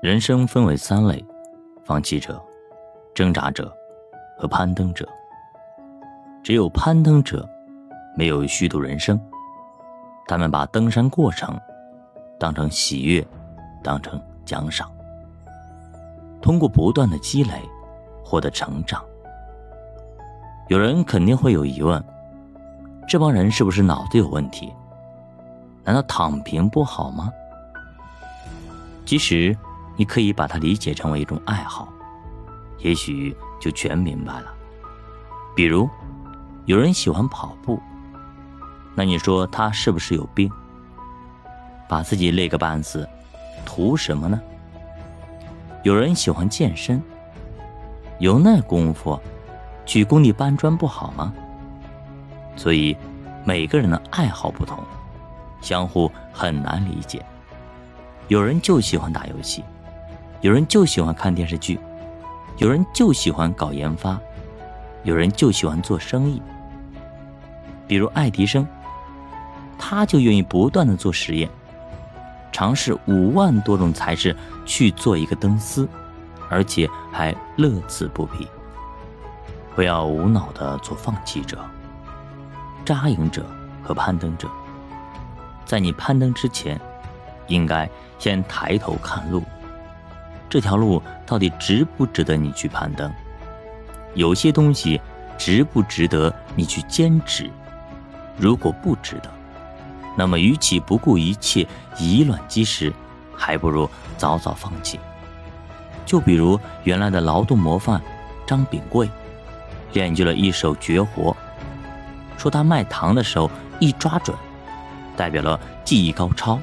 人生分为三类：放弃者、挣扎者和攀登者。只有攀登者，没有虚度人生。他们把登山过程当成喜悦，当成奖赏。通过不断的积累，获得成长。有人肯定会有疑问：这帮人是不是脑子有问题？难道躺平不好吗？其实。你可以把它理解成为一种爱好，也许就全明白了。比如，有人喜欢跑步，那你说他是不是有病？把自己累个半死，图什么呢？有人喜欢健身，有那功夫，去工地搬砖不好吗？所以，每个人的爱好不同，相互很难理解。有人就喜欢打游戏。有人就喜欢看电视剧，有人就喜欢搞研发，有人就喜欢做生意。比如爱迪生，他就愿意不断的做实验，尝试五万多种材质去做一个灯丝，而且还乐此不疲。不要无脑的做放弃者、扎营者和攀登者。在你攀登之前，应该先抬头看路。这条路到底值不值得你去攀登？有些东西值不值得你去坚持？如果不值得，那么与其不顾一切以卵击石，还不如早早放弃。就比如原来的劳动模范张炳贵，练就了一手绝活，说他卖糖的时候一抓准，代表了技艺高超。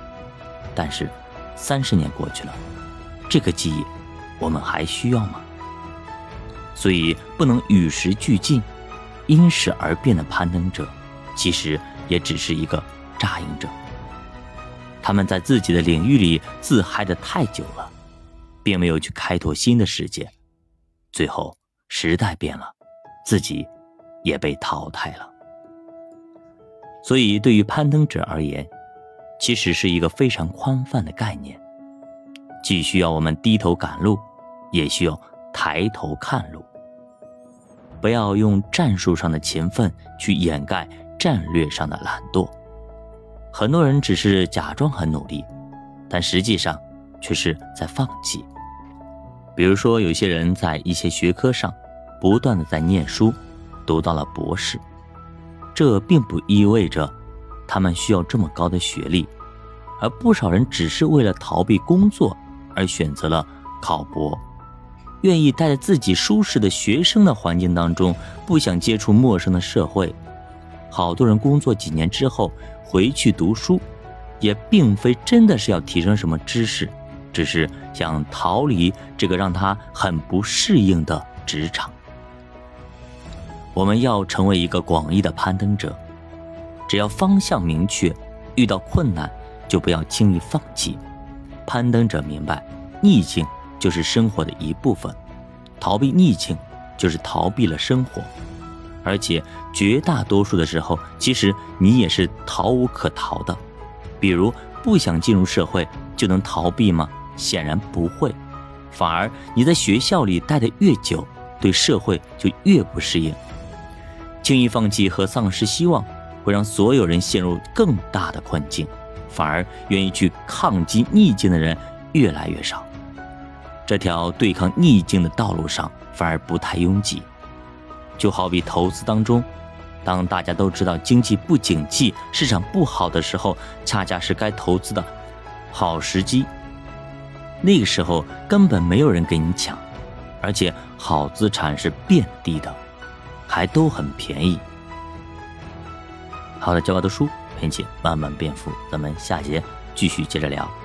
但是三十年过去了。这个记忆，我们还需要吗？所以不能与时俱进、因势而变的攀登者，其实也只是一个扎营者。他们在自己的领域里自嗨的太久了，并没有去开拓新的世界。最后时代变了，自己也被淘汰了。所以，对于攀登者而言，其实是一个非常宽泛的概念。既需要我们低头赶路，也需要抬头看路。不要用战术上的勤奋去掩盖战略上的懒惰。很多人只是假装很努力，但实际上却是在放弃。比如说，有些人在一些学科上不断的在念书，读到了博士，这并不意味着他们需要这么高的学历，而不少人只是为了逃避工作。而选择了考博，愿意待在自己舒适的学生的环境当中，不想接触陌生的社会。好多人工作几年之后回去读书，也并非真的是要提升什么知识，只是想逃离这个让他很不适应的职场。我们要成为一个广义的攀登者，只要方向明确，遇到困难就不要轻易放弃。攀登者明白，逆境就是生活的一部分，逃避逆境就是逃避了生活，而且绝大多数的时候，其实你也是逃无可逃的。比如不想进入社会，就能逃避吗？显然不会，反而你在学校里待得越久，对社会就越不适应。轻易放弃和丧失希望，会让所有人陷入更大的困境。反而愿意去抗击逆境的人越来越少，这条对抗逆境的道路上反而不太拥挤。就好比投资当中，当大家都知道经济不景气、市场不好的时候，恰恰是该投资的好时机。那个时候根本没有人跟你抢，而且好资产是遍地的，还都很便宜。好的，教我的书。并且慢慢变富，咱们下节继续接着聊。